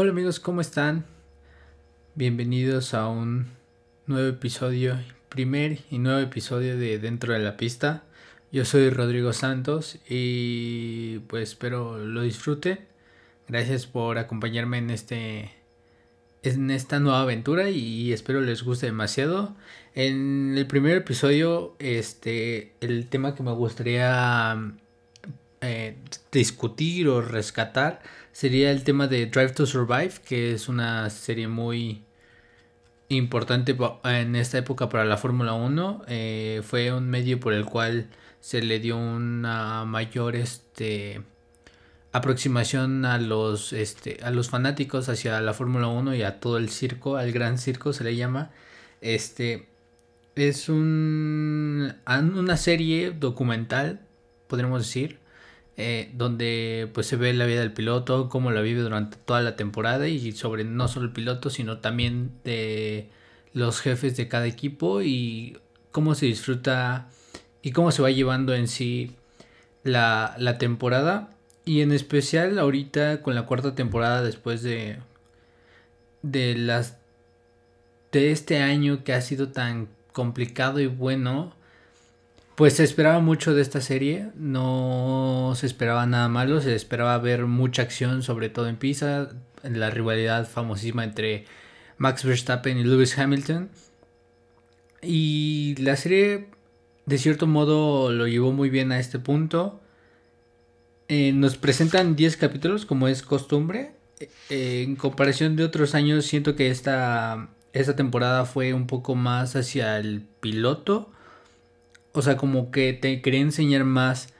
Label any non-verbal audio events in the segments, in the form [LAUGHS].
Hola amigos, ¿cómo están? Bienvenidos a un nuevo episodio, primer y nuevo episodio de Dentro de la Pista. Yo soy Rodrigo Santos y pues espero lo disfruten. Gracias por acompañarme en este en esta nueva aventura y espero les guste demasiado. En el primer episodio, este, el tema que me gustaría eh, discutir o rescatar sería el tema de Drive to Survive, que es una serie muy importante en esta época para la Fórmula 1. Eh, fue un medio por el cual se le dio una mayor este, aproximación a los, este, a los fanáticos hacia la Fórmula 1 y a todo el circo, al gran circo se le llama. Este es un, una serie documental, podríamos decir, eh, donde pues se ve la vida del piloto, cómo la vive durante toda la temporada y sobre no solo el piloto, sino también de los jefes de cada equipo y cómo se disfruta y cómo se va llevando en sí la, la temporada. Y en especial ahorita con la cuarta temporada después de de las de este año que ha sido tan complicado y bueno pues se esperaba mucho de esta serie, no se esperaba nada malo, se esperaba ver mucha acción, sobre todo en Pisa, en la rivalidad famosísima entre Max Verstappen y Lewis Hamilton. Y la serie, de cierto modo, lo llevó muy bien a este punto. Eh, nos presentan 10 capítulos, como es costumbre. Eh, en comparación de otros años, siento que esta, esta temporada fue un poco más hacia el piloto o sea, como que te quería enseñar más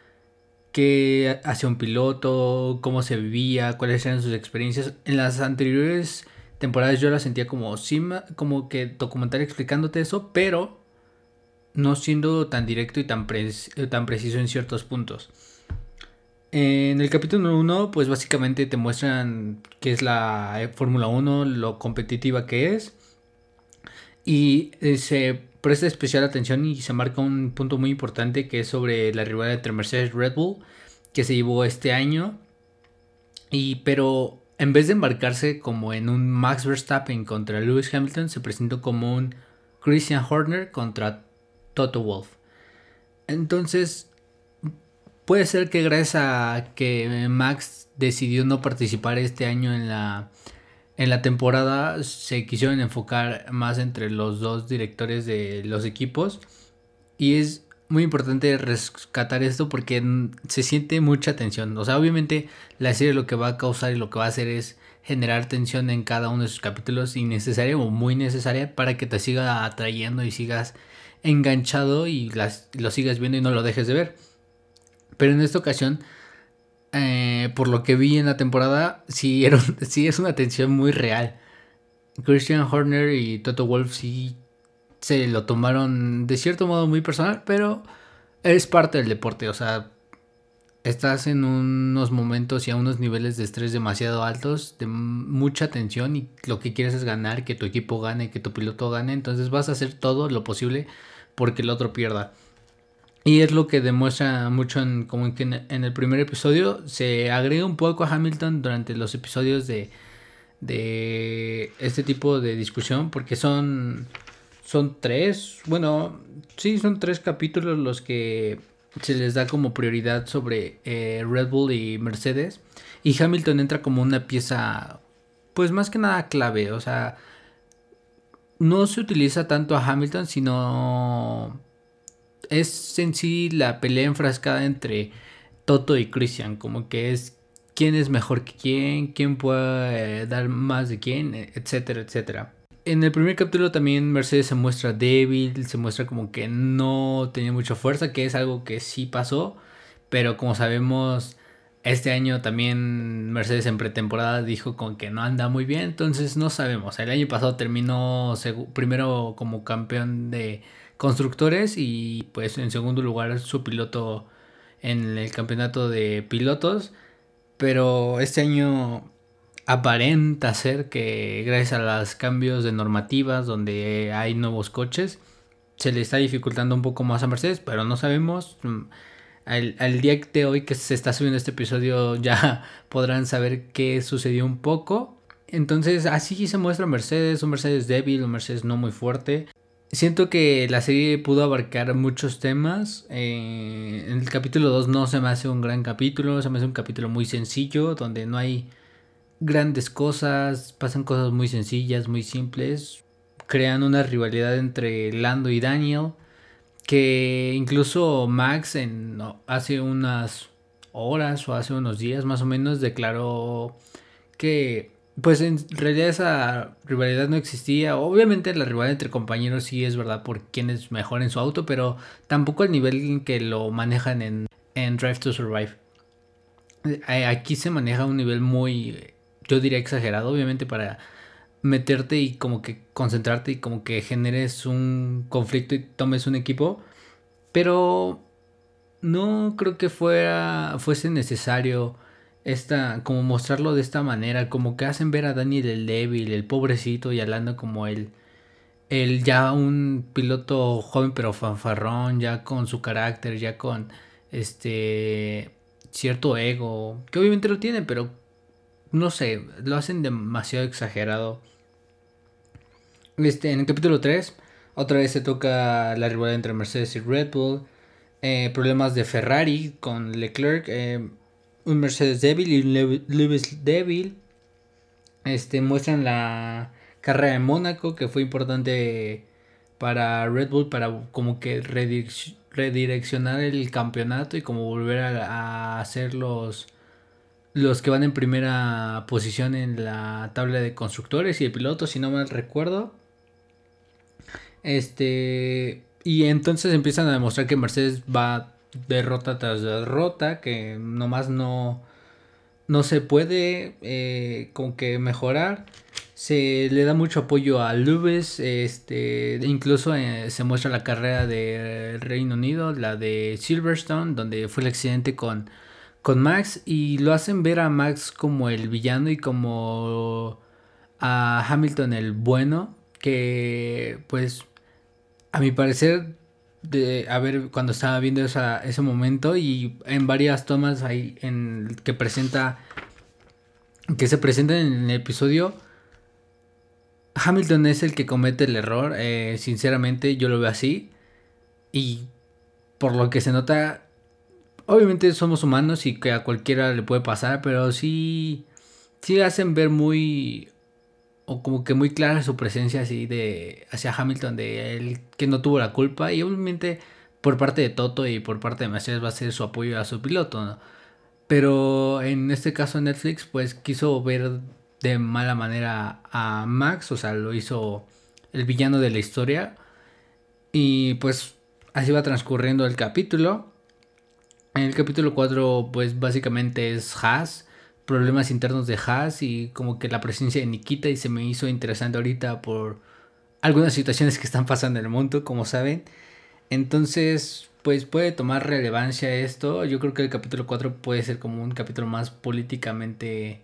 qué hacía un piloto, cómo se vivía, cuáles eran sus experiencias. En las anteriores temporadas yo la sentía como, como que documental explicándote eso, pero no siendo tan directo y tan, tan preciso en ciertos puntos. En el capítulo 1, pues básicamente te muestran qué es la Fórmula 1, lo competitiva que es. Y eh, se presta especial atención y se marca un punto muy importante que es sobre la rivalidad entre Mercedes Red Bull que se llevó este año. Y pero en vez de embarcarse como en un Max Verstappen contra Lewis Hamilton, se presentó como un Christian Horner contra Toto Wolff. Entonces, puede ser que gracias a que Max decidió no participar este año en la en la temporada se quisieron enfocar más entre los dos directores de los equipos y es muy importante rescatar esto porque se siente mucha tensión. O sea, obviamente la serie lo que va a causar y lo que va a hacer es generar tensión en cada uno de sus capítulos innecesaria o muy necesaria para que te siga atrayendo y sigas enganchado y lo sigas viendo y no lo dejes de ver. Pero en esta ocasión eh, por lo que vi en la temporada, sí, era, [LAUGHS] sí es una tensión muy real. Christian Horner y Toto Wolf sí se lo tomaron de cierto modo muy personal, pero es parte del deporte, o sea, estás en unos momentos y a unos niveles de estrés demasiado altos, de mucha tensión y lo que quieres es ganar, que tu equipo gane, que tu piloto gane, entonces vas a hacer todo lo posible porque el otro pierda. Y es lo que demuestra mucho en, como que en, el primer episodio. Se agrega un poco a Hamilton durante los episodios de, de este tipo de discusión. Porque son, son tres, bueno, sí, son tres capítulos los que se les da como prioridad sobre eh, Red Bull y Mercedes. Y Hamilton entra como una pieza, pues más que nada clave. O sea, no se utiliza tanto a Hamilton, sino es en sí la pelea enfrascada entre Toto y Christian, como que es quién es mejor que quién, quién puede dar más de quién, etcétera, etcétera. En el primer capítulo también Mercedes se muestra débil, se muestra como que no tenía mucha fuerza, que es algo que sí pasó, pero como sabemos, este año también Mercedes en pretemporada dijo con que no anda muy bien, entonces no sabemos. El año pasado terminó primero como campeón de constructores y pues en segundo lugar su piloto en el campeonato de pilotos. Pero este año aparenta ser que gracias a los cambios de normativas donde hay nuevos coches, se le está dificultando un poco más a Mercedes, pero no sabemos. Al, al, día de hoy que se está subiendo este episodio [LAUGHS] ya podrán saber qué sucedió un poco. Entonces así se muestra Mercedes, un Mercedes débil, un Mercedes no muy fuerte. Siento que la serie pudo abarcar muchos temas. Eh, en el capítulo 2 no se me hace un gran capítulo, se me hace un capítulo muy sencillo, donde no hay grandes cosas, pasan cosas muy sencillas, muy simples. Crean una rivalidad entre Lando y Daniel, que incluso Max en, hace unas horas o hace unos días más o menos declaró que pues en realidad esa rivalidad no existía. Obviamente la rivalidad entre compañeros sí es verdad por quién es mejor en su auto, pero tampoco el nivel en que lo manejan en, en Drive to Survive. Aquí se maneja un nivel muy, yo diría exagerado, obviamente para meterte y como que concentrarte y como que generes un conflicto y tomes un equipo. Pero no creo que fuera, fuese necesario esta, como mostrarlo de esta manera, como que hacen ver a Daniel el débil, el pobrecito y hablando como él, el ya un piloto joven pero fanfarrón, ya con su carácter, ya con este cierto ego, que obviamente lo tiene, pero no sé, lo hacen demasiado exagerado. Este, en el capítulo 3, otra vez se toca la rivalidad entre Mercedes y Red Bull. Eh, problemas de Ferrari con Leclerc. Eh, un Mercedes débil y un Lewis débil. Este, muestran la carrera de Mónaco que fue importante para Red Bull para como que redireccionar el campeonato y como volver a, hacer los, los que van en primera posición en la tabla de constructores y de pilotos, si no mal recuerdo. Este, y entonces empiezan a demostrar que Mercedes va derrota tras derrota, que nomás no, no se puede eh, con que mejorar. Se le da mucho apoyo a Lewis, este, incluso eh, se muestra la carrera de Reino Unido, la de Silverstone, donde fue el accidente con, con Max, y lo hacen ver a Max como el villano y como a Hamilton el bueno, que pues a mi parecer de a ver cuando estaba viendo esa, ese momento y en varias tomas ahí en que presenta que se presenta en el episodio Hamilton es el que comete el error eh, sinceramente yo lo veo así y por lo que se nota obviamente somos humanos y que a cualquiera le puede pasar pero sí sí hacen ver muy o como que muy clara su presencia así de hacia Hamilton de él que no tuvo la culpa y obviamente por parte de Toto y por parte de Mercedes va a ser su apoyo a su piloto, Pero en este caso Netflix pues quiso ver de mala manera a Max, o sea, lo hizo el villano de la historia y pues así va transcurriendo el capítulo. En el capítulo 4 pues básicamente es Haas problemas internos de Haas y como que la presencia de Nikita y se me hizo interesante ahorita por algunas situaciones que están pasando en el mundo, como saben. Entonces, pues puede tomar relevancia esto. Yo creo que el capítulo 4 puede ser como un capítulo más políticamente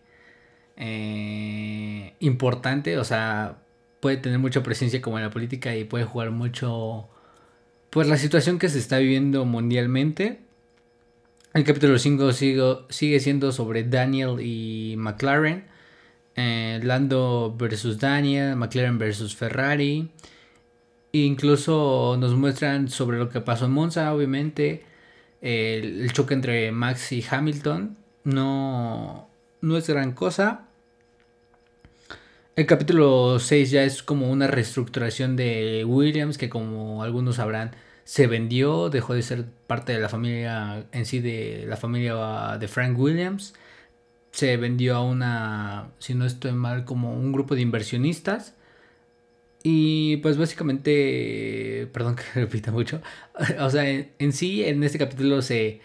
eh, importante, o sea, puede tener mucha presencia como en la política y puede jugar mucho pues la situación que se está viviendo mundialmente el capítulo 5 sigue siendo sobre Daniel y McLaren. Eh, Lando versus Daniel, McLaren versus Ferrari. Incluso nos muestran sobre lo que pasó en Monza, obviamente. el, choque entre Max y Hamilton. No, no es gran cosa. El capítulo 6 ya es como una reestructuración de Williams, que como algunos sabrán, se vendió, dejó de ser parte de la familia en sí de la familia de Frank Williams. Se vendió a una, si no estoy mal, como un grupo de inversionistas. Y pues básicamente, perdón que [LAUGHS] repita mucho, o sea, en, sí en este capítulo se,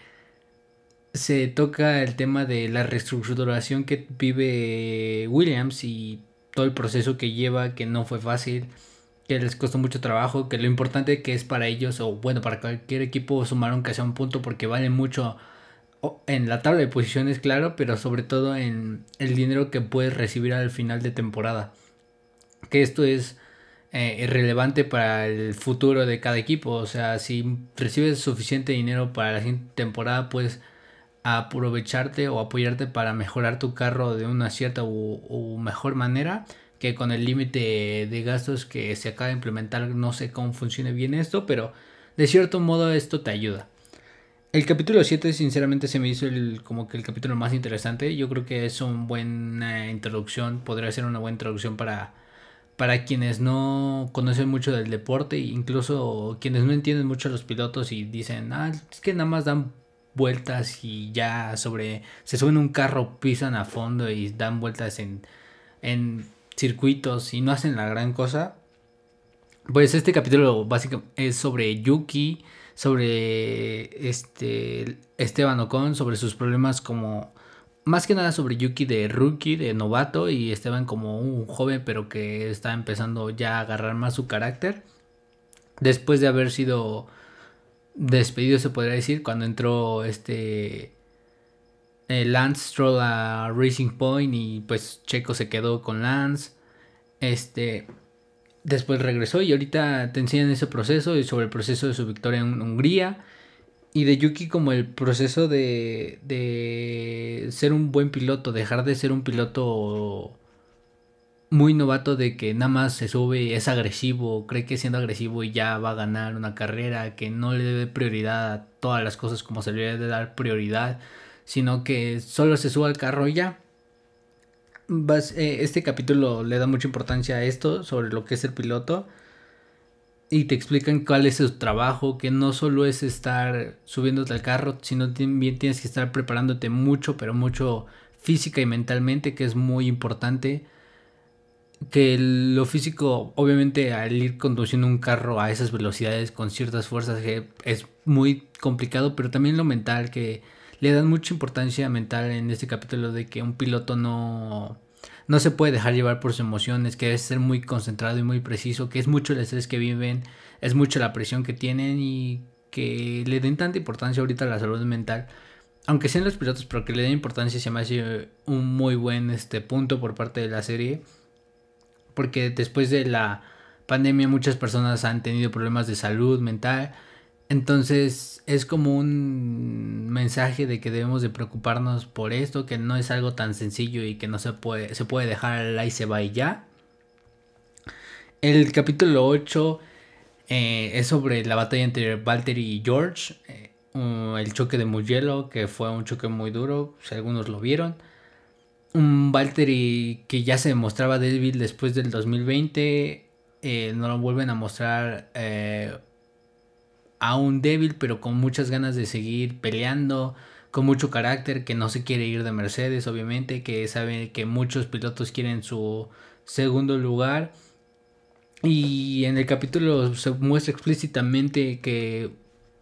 se toca el tema de la reestructuración que vive Williams y todo el proceso que lleva, que no fue fácil que les costó mucho trabajo, que lo importante que es para ellos, o bueno, para cualquier equipo sumaron que sea un punto porque vale mucho en la tabla de posiciones, claro, pero sobre todo en el dinero que puedes recibir al final de temporada. Que esto es eh, relevante para el futuro de cada equipo. O sea, si recibes suficiente dinero para la siguiente temporada, puedes aprovecharte o apoyarte para mejorar tu carro de una cierta o, mejor manera que con el límite de gastos que se acaba de implementar. No sé cómo funciona bien esto, pero de cierto modo esto te ayuda. El capítulo 7 sinceramente se me hizo el, como que el capítulo más interesante. Yo creo que es una buena introducción, podría ser una buena introducción para, para quienes no conocen mucho del deporte, incluso quienes no entienden mucho los pilotos y dicen, ah, es que nada más dan vueltas y ya sobre, se suben un carro, pisan a fondo y dan vueltas en, en circuitos y no hacen la gran cosa. Pues este capítulo básicamente es sobre Yuki, sobre este Esteban Ocon, sobre sus problemas como más que nada sobre Yuki de rookie, de novato, y Esteban como un joven, pero que está empezando ya a agarrar más su carácter. Después de haber sido despedido, se podría decir, cuando entró este eh, Lance Stroll a Racing Point y pues Checo se quedó con Lance. Este después regresó y ahorita te enseñan ese proceso y sobre el proceso de su victoria en Hungría y de Yuki como el proceso de, de ser un buen piloto, dejar de ser un piloto muy novato de que nada más se sube, es agresivo, cree que siendo agresivo y ya va a ganar una carrera, que no le dé prioridad a todas las cosas como se le debe dar prioridad, sino que solo se sube al carro y ya. Eh, este capítulo le da mucha importancia a esto, sobre lo que es el piloto y te explican cuál es su trabajo, que no solo es estar subiéndote al carro, sino también tienes que estar preparándote mucho, pero mucho física y mentalmente, que es muy importante. Que lo físico, obviamente, al ir conduciendo un carro a esas velocidades con ciertas fuerzas, es muy complicado, pero también lo mental, que le dan mucha importancia mental en este capítulo de que un piloto no no se puede dejar llevar por sus emociones, que debe ser muy concentrado y muy preciso, que es mucho el estrés que viven, es mucho la presión que tienen y que le den tanta importancia ahorita a la salud mental. Aunque sean los pilotos, pero que le den importancia se me hace un muy buen este, punto por parte de la serie. Porque después de la pandemia muchas personas han tenido problemas de salud mental entonces es como un mensaje de que debemos de preocuparnos por esto, que no es algo tan sencillo y que no se puede, se puede dejar ahí se va y ya. El capítulo 8 eh, es sobre la batalla entre Valtteri y George, eh, el choque de Mugello, que fue un choque muy duro, si algunos lo vieron. Un Valtteri que ya se demostraba débil después del 2020, eh, no lo vuelven a mostrar aún débil, pero con muchas ganas de seguir peleando, con mucho carácter, que no se quiere ir de Mercedes, obviamente, que sabe que muchos pilotos quieren su segundo lugar. Y en el capítulo se muestra explícitamente que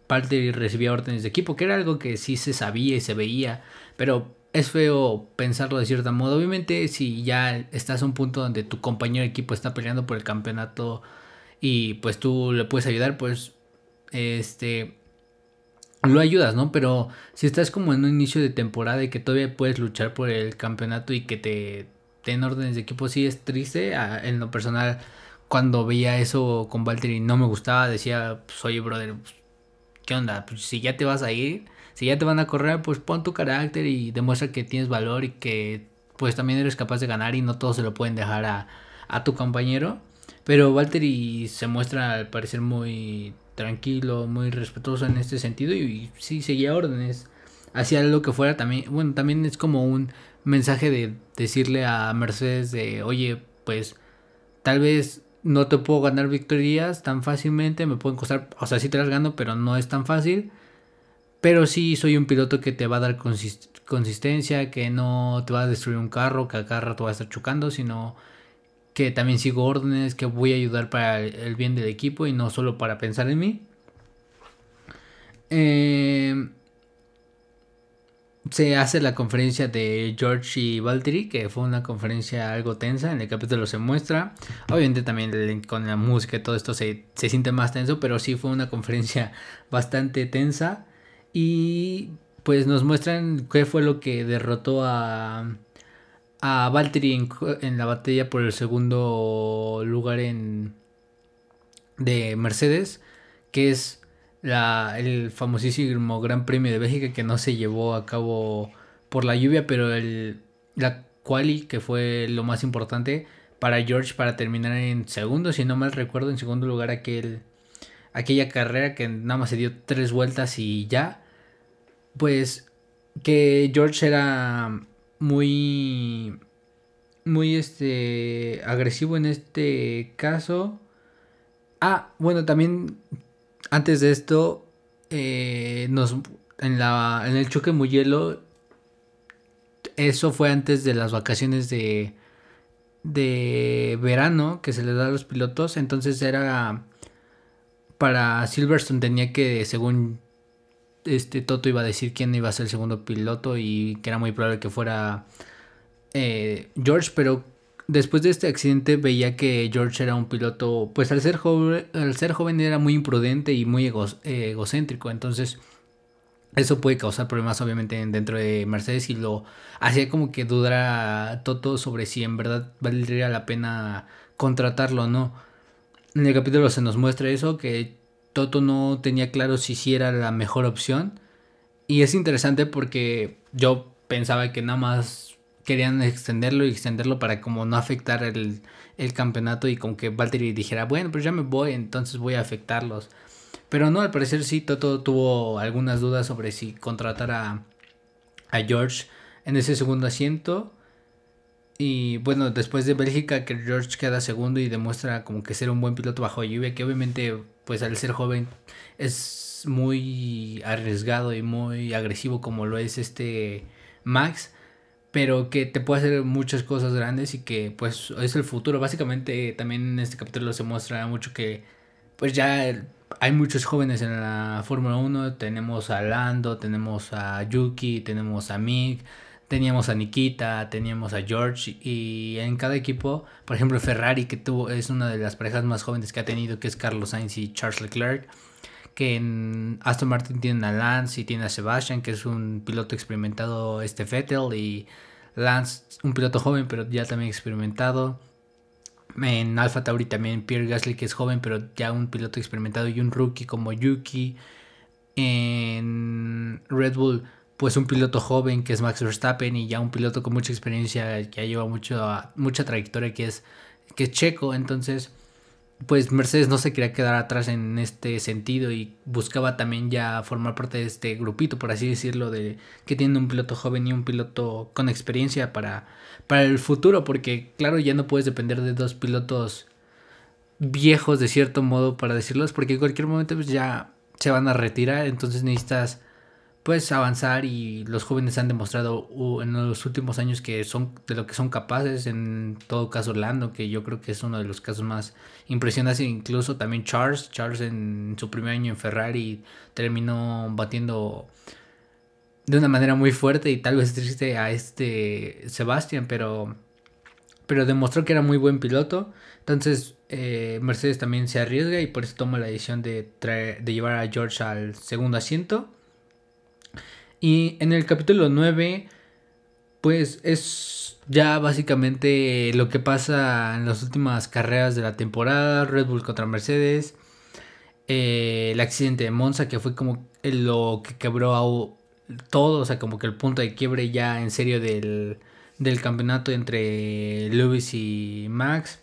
parte recibía órdenes de equipo, que era algo que sí se sabía y se veía, pero es feo pensarlo de cierta modo. Obviamente, si ya estás a un punto donde tu compañero de equipo está peleando por el campeonato y pues tú le puedes ayudar, pues este, lo ayudas, ¿no? Pero si estás como en un inicio de temporada y que todavía puedes luchar por el campeonato y que te den órdenes de equipo, sí es triste. En lo personal, cuando veía eso con Valtteri no me gustaba, decía, pues, oye, brother, pues, ¿qué onda? Pues si ya te vas a ir, si ya te van a correr, pues pon tu carácter y demuestra que tienes valor y que pues también eres capaz de ganar y no todos se lo pueden dejar a, a tu compañero. Pero Valtteri se muestra al parecer muy tranquilo, muy respetuoso en este sentido y, sí seguía órdenes. Hacía lo que fuera también. Bueno, también es como un mensaje de decirle a Mercedes de, oye, pues tal vez no te puedo ganar victorias tan fácilmente, me pueden costar, o sea, sí te las gano, pero no es tan fácil. Pero sí soy un piloto que te va a dar consistencia, que no te va a destruir un carro, que a cada rato va a estar chocando, sino que también sigo órdenes, que voy a ayudar para el bien del equipo y no solo para pensar en mí. Eh, se hace la conferencia de George y Valtteri, que fue una conferencia algo tensa, en el capítulo se muestra, obviamente también con la música y todo esto se, se siente más tenso, pero sí fue una conferencia [LAUGHS] bastante tensa y pues nos muestran qué fue lo que derrotó a a Valtteri en, la batalla por el segundo lugar en de Mercedes, que es la, el famosísimo Gran Premio de Bélgica que no se llevó a cabo por la lluvia, pero el, la quali, que fue lo más importante para George para terminar en segundo, si no mal recuerdo, en segundo lugar aquel, aquella carrera que nada más se dio tres vueltas y ya, pues que George era muy muy este agresivo en este caso. Ah, bueno, también antes de esto eh, nos en la en el choque muy hielo eso fue antes de las vacaciones de de verano que se les da a los pilotos, entonces era para Silverstone tenía que según este Toto iba a decir quién iba a ser el segundo piloto y que era muy probable que fuera eh, George, pero después de este accidente veía que George era un piloto, pues al ser joven, al ser joven era muy imprudente y muy egocéntrico, entonces eso puede causar problemas obviamente dentro de Mercedes y lo hacía como que dudara Toto sobre si en verdad valdría la pena contratarlo o no. En el capítulo se nos muestra eso, que Toto no tenía claro si sí era la mejor opción. Y es interesante porque yo pensaba que nada más querían extenderlo y extenderlo para como no afectar el, el campeonato y como que Valtteri dijera, bueno, pues ya me voy, entonces voy a afectarlos. Pero no, al parecer sí, Toto tuvo algunas dudas sobre si contratar a, a George en ese segundo asiento. Y bueno, después de Bélgica, que George queda segundo y demuestra como que ser un buen piloto bajo lluvia, que obviamente, pues al ser joven, es muy arriesgado y muy agresivo como lo es este Max pero que te puede hacer muchas cosas grandes y que pues es el futuro. Básicamente también en este capítulo se muestra mucho que pues ya hay muchos jóvenes en la Fórmula 1. Tenemos a Lando, tenemos a Yuki, tenemos a Mick, teníamos a Nikita, teníamos a George y en cada equipo, por ejemplo Ferrari que tuvo es una de las parejas más jóvenes que ha tenido que es Carlos Sainz y Charles Leclerc que en Aston Martin tienen a Lance y tiene a Sebastian, que es un piloto experimentado, este Vettel, y Lance, un piloto joven, pero ya también experimentado. En Alpha Tauri también Pierre Gasly, que es joven, pero ya un piloto experimentado, y un rookie como Yuki. En Red Bull, pues un piloto joven que es Max Verstappen, y ya un piloto con mucha experiencia, que ya lleva mucho, mucha trayectoria, que es, que es Checo. Entonces pues Mercedes no se quería quedar atrás en este sentido y buscaba también ya formar parte de este grupito, por así decirlo, de que tiene un piloto joven y un piloto con experiencia para, para el futuro, porque claro, ya no puedes depender de dos pilotos viejos de cierto modo para decirlos, porque en cualquier momento pues ya se van a retirar, entonces necesitas pues avanzar y los jóvenes han demostrado en los últimos años que son de lo que son capaces en todo caso Lando que yo creo que es uno de los casos más impresionantes. Incluso también Charles Charles en su primer año en Ferrari terminó batiendo de una manera muy fuerte y tal vez triste a este Sebastian pero pero demostró que era muy buen piloto. Entonces eh, Mercedes también se arriesga y por eso toma la decisión de, de llevar a George al segundo asiento y en el capítulo 9, pues es ya básicamente lo que pasa en las últimas carreras de la temporada, Red Bull contra Mercedes, eh, el accidente de Monza que fue como lo que quebró todo, o sea, como que el punto de quiebre ya en serio del, del campeonato entre Lewis y Max.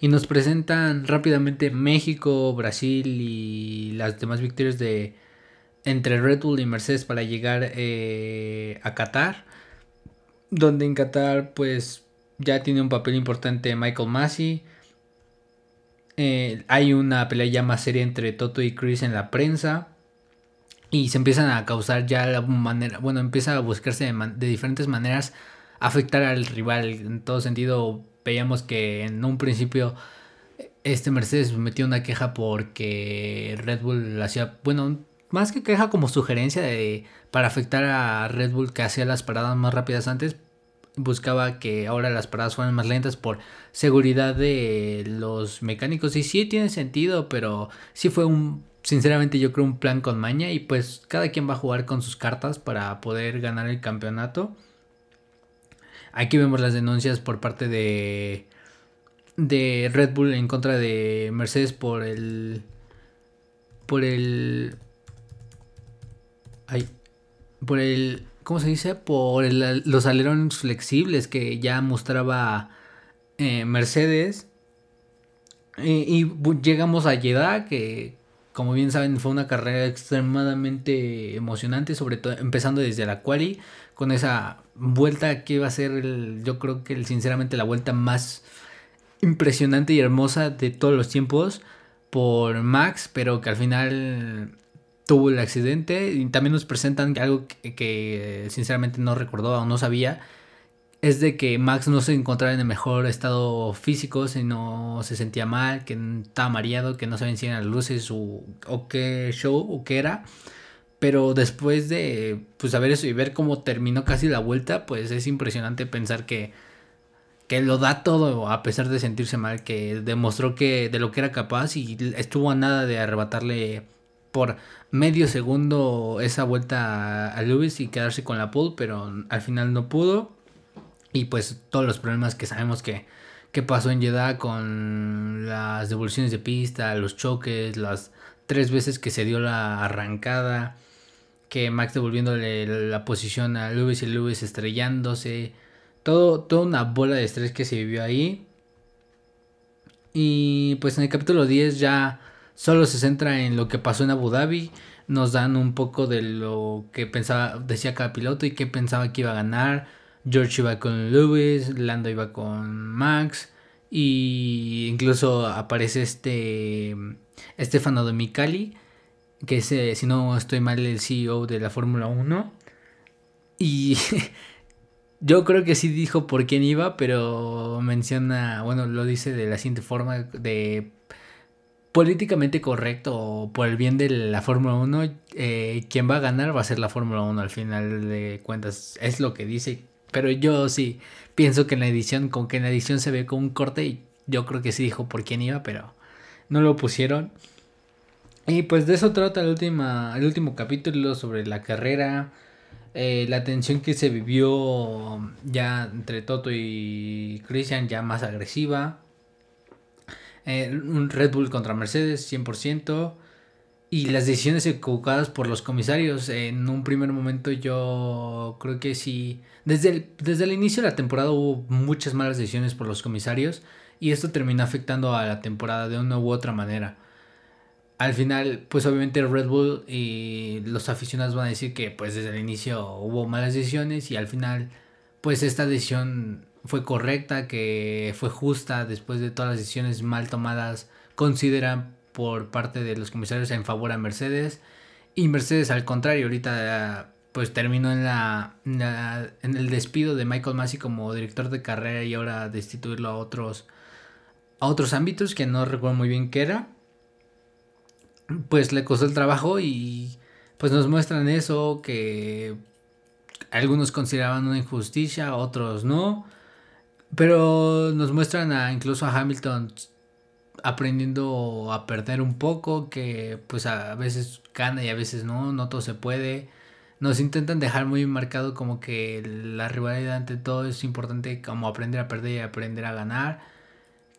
Y nos presentan rápidamente México, Brasil y las demás victorias de, entre Red Bull y Mercedes para llegar eh, a Qatar, donde en Qatar pues ya tiene un papel importante Michael Massey. Eh, hay una pelea ya más seria entre Toto y Chris en la prensa. Y se empiezan a causar ya la manera, bueno, empieza a buscarse de, diferentes maneras afectar al rival. En todo sentido, veíamos que en un principio este Mercedes metió una queja porque Red Bull hacía, bueno, más que queja como sugerencia de, para afectar a Red Bull que hacía las paradas más rápidas antes, buscaba que ahora las paradas fueran más lentas por seguridad de los mecánicos. Y sí tiene sentido, pero sí fue un, sinceramente yo creo un plan con maña y pues cada quien va a jugar con sus cartas para poder ganar el campeonato. Aquí vemos las denuncias por parte de de Red Bull en contra de Mercedes por el por el... Ay, por el... ¿Cómo se dice? Por los alerones flexibles que ya mostraba eh, Mercedes. Y, llegamos a Jeddah, que como bien saben fue una carrera extremadamente emocionante, sobre todo empezando desde la quali, con esa vuelta que iba a ser, el, yo creo que sinceramente la vuelta más impresionante y hermosa de todos los tiempos por Max, pero que al final tuvo el accidente y también nos presentan algo que, sinceramente no recordó o no sabía, es de que Max no se encontraba en el mejor estado físico, sino se sentía mal, que estaba mareado, que no se vencían las luces o, o qué show o qué era. Pero después de pues, saber eso y ver cómo terminó casi la vuelta, pues es impresionante pensar que que lo da todo a pesar de sentirse mal, que demostró que de lo que era capaz y estuvo a nada de arrebatarle por medio segundo esa vuelta a Lewis y quedarse con la pole, pero al final no pudo. Y pues todos los problemas que sabemos que, que pasó en Jeddah con las devoluciones de pista, los choques, las tres veces que se dio la arrancada, que Max devolviéndole la posición a Lewis y Lewis estrellándose todo, toda una bola de estrés que se vivió ahí. Y pues en el capítulo 10 ya solo se centra en lo que pasó en Abu Dhabi. Nos dan un poco de lo que pensaba, decía cada piloto y qué pensaba que iba a ganar. George iba con Lewis, Lando iba con Max. Y incluso aparece este Stefano Micali que es, eh, si no estoy mal, el CEO de la Fórmula 1. Y [LAUGHS] Yo creo que sí dijo por quién iba, pero menciona, bueno, lo dice de la siguiente forma, de políticamente correcto o por el bien de la Fórmula 1, eh, quien va a ganar va a ser la Fórmula 1 al final de cuentas, es lo que dice. Pero yo sí pienso que en la edición, con que en la edición se ve con un corte, y yo creo que sí dijo por quién iba, pero no lo pusieron. Y pues de eso trata el, última, el último capítulo sobre la carrera eh, la tensión que se vivió ya entre Toto y Christian ya más agresiva. Eh, un Red Bull contra Mercedes 100%. Y las decisiones equivocadas por los comisarios. En un primer momento yo creo que sí. Desde el, desde el inicio de la temporada hubo muchas malas decisiones por los comisarios. Y esto terminó afectando a la temporada de una u otra manera al final, pues obviamente Red Bull y los aficionados van a decir que pues desde el inicio hubo malas decisiones y al final pues esta decisión fue correcta, que fue justa después de todas las decisiones mal tomadas, consideran por parte de los comisarios en favor a Mercedes. Y Mercedes al contrario, ahorita pues terminó en la, en, el despido de Michael Massey como director de carrera y ahora destituirlo a otros a otros ámbitos que no recuerdo muy bien qué era. Pues le costó el trabajo y pues nos muestran eso que algunos consideraban una injusticia, otros no, pero nos muestran a incluso a Hamilton aprendiendo a perder un poco, que pues a veces gana y a veces no, no todo se puede. Nos intentan dejar muy marcado como que la rivalidad ante todo es importante como aprender a perder y aprender a ganar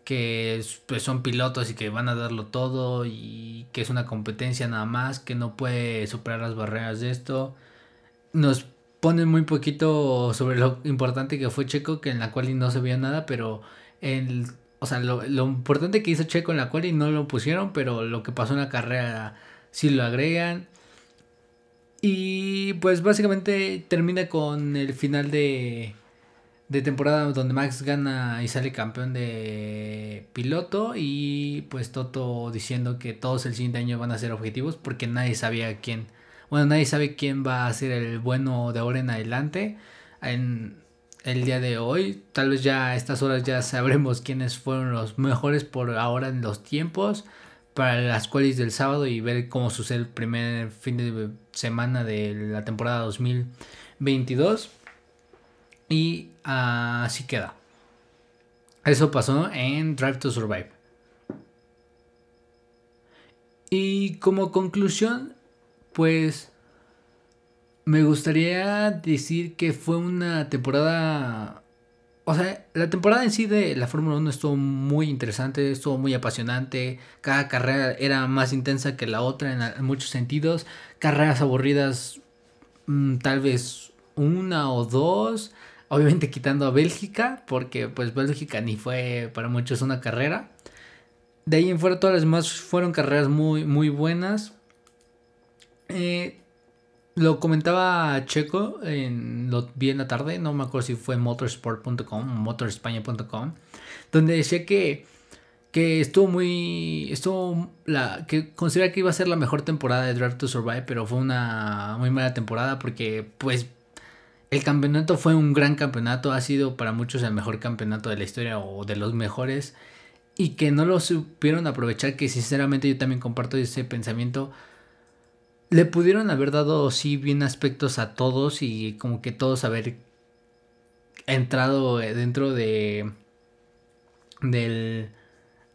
que pues, son pilotos y que van a darlo todo y que es una competencia nada más, que no puede superar las barreras de esto. Nos ponen muy poquito sobre lo importante que fue Checo, que en la cual no se veía nada, pero el, o sea, lo, lo importante que hizo Checo en la cual no lo pusieron, pero lo que pasó en la carrera sí lo agregan. Y pues básicamente termina con el final de de temporada donde Max gana y sale campeón de piloto y pues Toto diciendo que todos el siguiente año van a ser objetivos porque nadie sabía quién, bueno, nadie sabe quién va a ser el bueno de ahora en adelante. En el día de hoy, tal vez ya a estas horas ya sabremos quiénes fueron los mejores por ahora en los tiempos para las cuales del sábado y ver cómo sucede el primer fin de semana de la temporada 2022. Y así queda. Eso pasó en Drive to Survive. Y como conclusión, pues me gustaría decir que fue una temporada o sea, la temporada en sí de la Fórmula 1 estuvo muy interesante, estuvo muy apasionante. Cada carrera era más intensa que la otra en, muchos sentidos. Carreras aburridas, mm, tal vez una o dos. Obviamente quitando a Bélgica, porque pues Bélgica ni fue para muchos una carrera. De ahí en fuera todas las demás fueron carreras muy, muy buenas. Eh, lo comentaba Checo, en, lo la tarde, no me acuerdo si fue motorsport.com o motorespaña.com, donde decía que, que estuvo muy, estuvo, la, que considera que iba a ser la mejor temporada de Drive to Survive, pero fue una muy mala temporada porque pues el campeonato fue un gran campeonato, ha sido para muchos el mejor campeonato de la historia o de los mejores y que no lo supieron aprovechar, que sinceramente yo también comparto ese pensamiento le pudieron haber dado, sí, bien aspectos a todos y como que todos haber entrado eh, dentro de. del.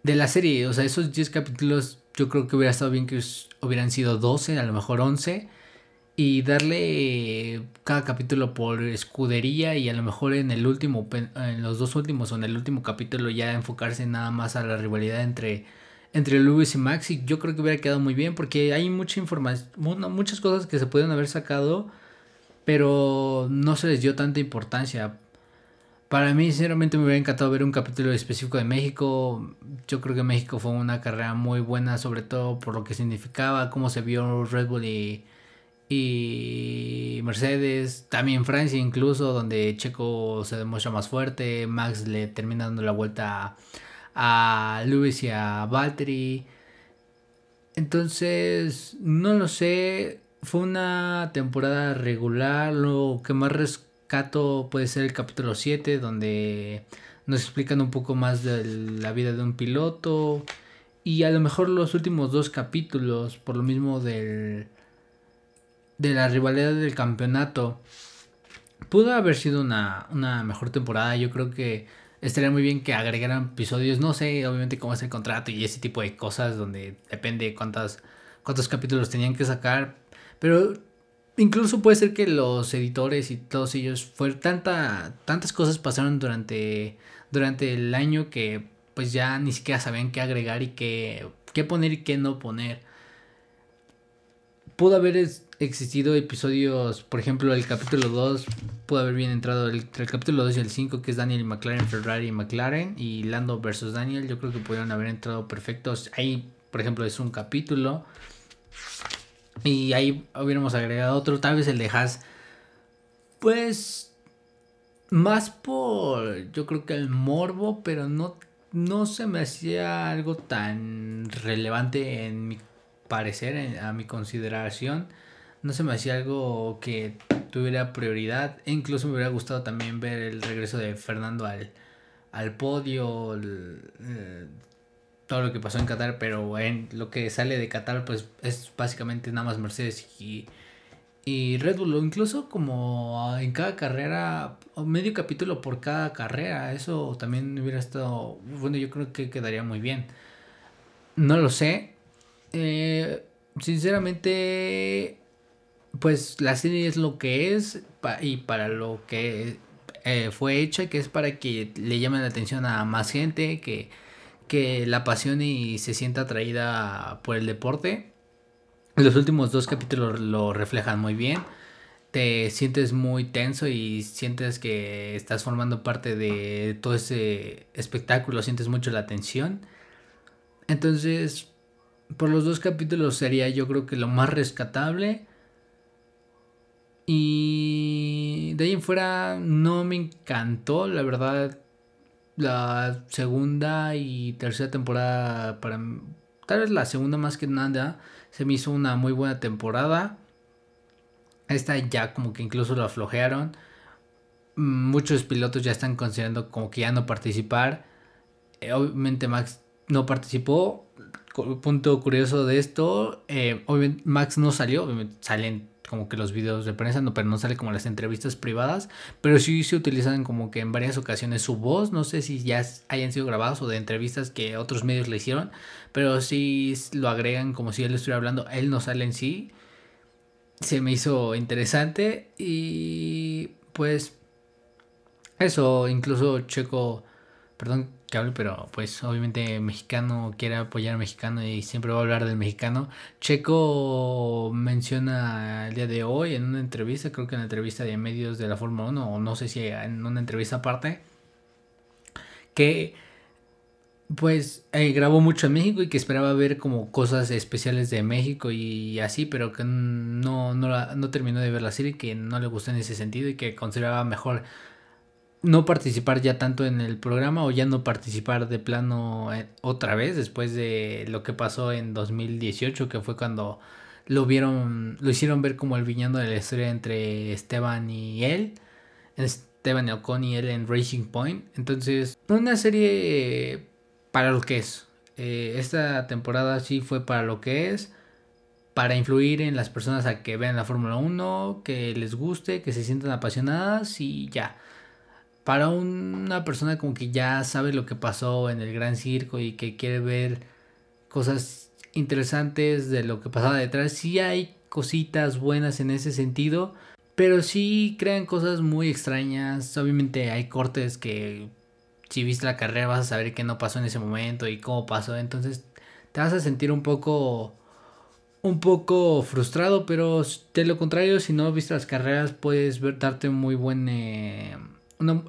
de la serie. O sea, esos 10 capítulos yo creo que hubiera estado bien que hubieran sido 12, a lo mejor 11. Y darle cada capítulo por escudería y a lo mejor en el último, en los dos últimos o en el último capítulo ya enfocarse nada más a la rivalidad entre entre Lewis y Max y yo creo que hubiera quedado muy bien porque hay mucha información, muchas cosas que se pueden haber sacado, pero no se les dio tanta importancia. Para mí, sinceramente, me hubiera encantado ver un capítulo específico de México. Yo creo que México fue una carrera muy buena, sobre todo por lo que significaba, cómo se vio Red Bull y, y Mercedes. También Francia, incluso, donde Checo se demuestra más fuerte. Max le termina dando la vuelta a a Lewis y a Valtteri. Entonces, no lo sé. Fue una temporada regular. Lo que más rescato puede ser el capítulo 7, donde nos explican un poco más de la vida de un piloto. Y a lo mejor los últimos dos capítulos, por lo mismo del, de la rivalidad del campeonato, pudo haber sido una, una mejor temporada. Yo creo que estaría muy bien que agregaran episodios, no sé, obviamente cómo es el contrato y ese tipo de cosas donde depende cuántas, cuántos capítulos tenían que sacar, pero incluso puede ser que los editores y todos ellos, fue tanta, tantas cosas pasaron durante, durante el año que pues ya ni siquiera sabían qué agregar y qué, qué poner y qué no poner. Pudo haber existido episodios, por ejemplo, el capítulo 2 pudo haber bien entrado el, el capítulo 2 y el 5, que es Daniel y McLaren, Ferrari y McLaren, y Lando versus Daniel, yo creo que pudieron haber entrado perfectos. Ahí, por ejemplo, es un capítulo. Y ahí hubiéramos agregado otro, tal vez el de Haas. Pues más por, yo creo que el morbo, pero no, no se me hacía algo tan relevante en mi parecer, a mi consideración no se me hacía algo que tuviera prioridad. E incluso me hubiera gustado también ver el regreso de Fernando al, al podio, eh, todo lo que pasó en Qatar, pero en lo que sale de Qatar pues es básicamente nada más Mercedes y, y Red Bull, o incluso como en cada carrera, medio capítulo por cada carrera, eso también hubiera estado, bueno, yo creo que quedaría muy bien. No lo sé. Eh, sinceramente, pues la serie es lo que es y para lo que eh, fue hecha, que es para que le llamen la atención a más gente, que, que la apasione y se sienta atraída por el deporte. Los últimos dos capítulos lo reflejan muy bien. Te sientes muy tenso y sientes que estás formando parte de todo ese espectáculo, sientes mucho la tensión. Entonces, por los dos capítulos sería yo creo que lo más rescatable y de ahí en fuera no me encantó, la verdad. La segunda y tercera temporada, para tal vez la segunda más que nada, se me hizo una muy buena temporada. Esta ya como que incluso lo aflojearon. Muchos pilotos ya están considerando como que ya no participar. Eh, obviamente Max no participó. Punto curioso de esto, eh, obviamente Max no salió, salen como que los videos de prensa, no, pero no sale como las entrevistas privadas, pero sí se utilizan como que en varias ocasiones su voz, no sé si ya hayan sido grabados o de entrevistas que otros medios le hicieron, pero sí lo agregan como si él estuviera hablando, él no sale en sí, se me hizo interesante y pues Eso, incluso Checo, perdón que hable, pero pues obviamente mexicano quiere apoyar al mexicano y siempre va a hablar del mexicano. Checo menciona el día de hoy en una entrevista, creo que en la entrevista de medios de la Fórmula 1, o no sé si en una entrevista aparte, que pues eh, grabó mucho en México y que esperaba ver como cosas especiales de México y así, pero que no, no, no terminó de ver la serie, que no le gustó en ese sentido y que consideraba mejor no participar ya tanto en el programa o ya no participar de plano eh, otra vez después de lo que pasó en 2018, que fue cuando lo vieron, lo hicieron ver como el villano de la historia entre Esteban y él. Esteban Ocon y él en Racing Point. Entonces, una serie para lo que es. Eh, esta temporada sí fue para lo que es. Para influir en las personas a que vean la Fórmula 1, que les guste, que se sientan apasionadas y ya. Para una persona como que ya sabe lo que pasó en el gran circo y que quiere ver cosas interesantes de lo que pasaba detrás, sí hay cositas buenas en ese sentido, pero sí crean cosas muy extrañas. Obviamente hay cortes que si viste la carrera vas a saber qué no pasó en ese momento y cómo pasó. Entonces te vas a sentir un poco un poco frustrado, pero de lo contrario, si no viste las carreras, puedes ver, darte muy buen eh,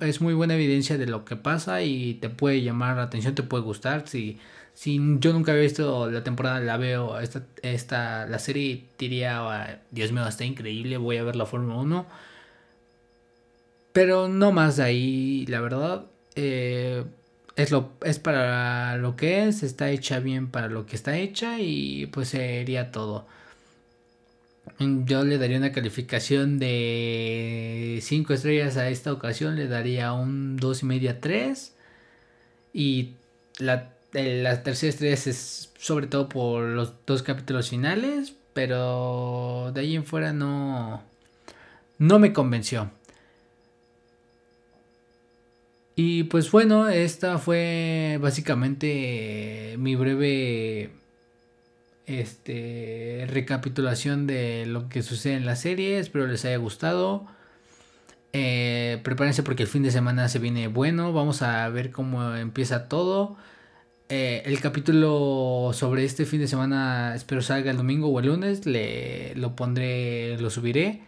es muy buena evidencia de lo que pasa y te puede llamar la atención, te puede gustar. Si, si yo nunca había visto la temporada, la veo, esta, esta la serie diría, Dios mío, está increíble, voy a ver la Fórmula 1. Pero no más de ahí, la verdad. Eh, es, lo, es para lo que es, está hecha bien para lo que está hecha y pues sería todo. Yo le daría una calificación de 5 estrellas a esta ocasión, le daría un 2 y media 3 y la, la tercera estrella es sobre todo por los dos capítulos finales, pero de ahí en fuera no, no me convenció. Y pues bueno, esta fue básicamente mi breve este recapitulación de lo que sucede en la serie. Espero les haya gustado. Eh, prepárense porque el fin de semana se viene bueno. Vamos a ver cómo empieza todo. Eh, el capítulo sobre este fin de semana espero salga el domingo o el lunes. Le, lo pondré, lo subiré.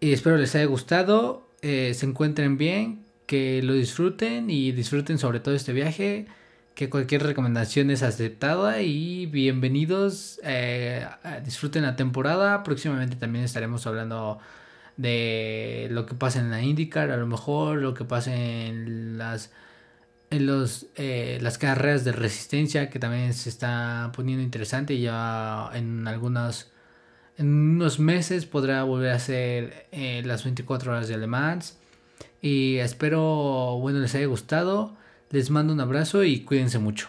Y espero les haya gustado. Eh, se encuentren bien que lo disfruten y disfruten sobre todo este viaje, que cualquier recomendación es aceptada y bienvenidos, eh, disfruten la temporada, próximamente también estaremos hablando de lo que pasa en la IndyCar, a lo mejor lo que pasa en las en los eh, las carreras de resistencia que también se está poniendo interesante ya en algunos en unos meses podrá volver a ser eh, las 24 horas de alemán y espero, bueno, les haya gustado. Les mando un abrazo y cuídense mucho.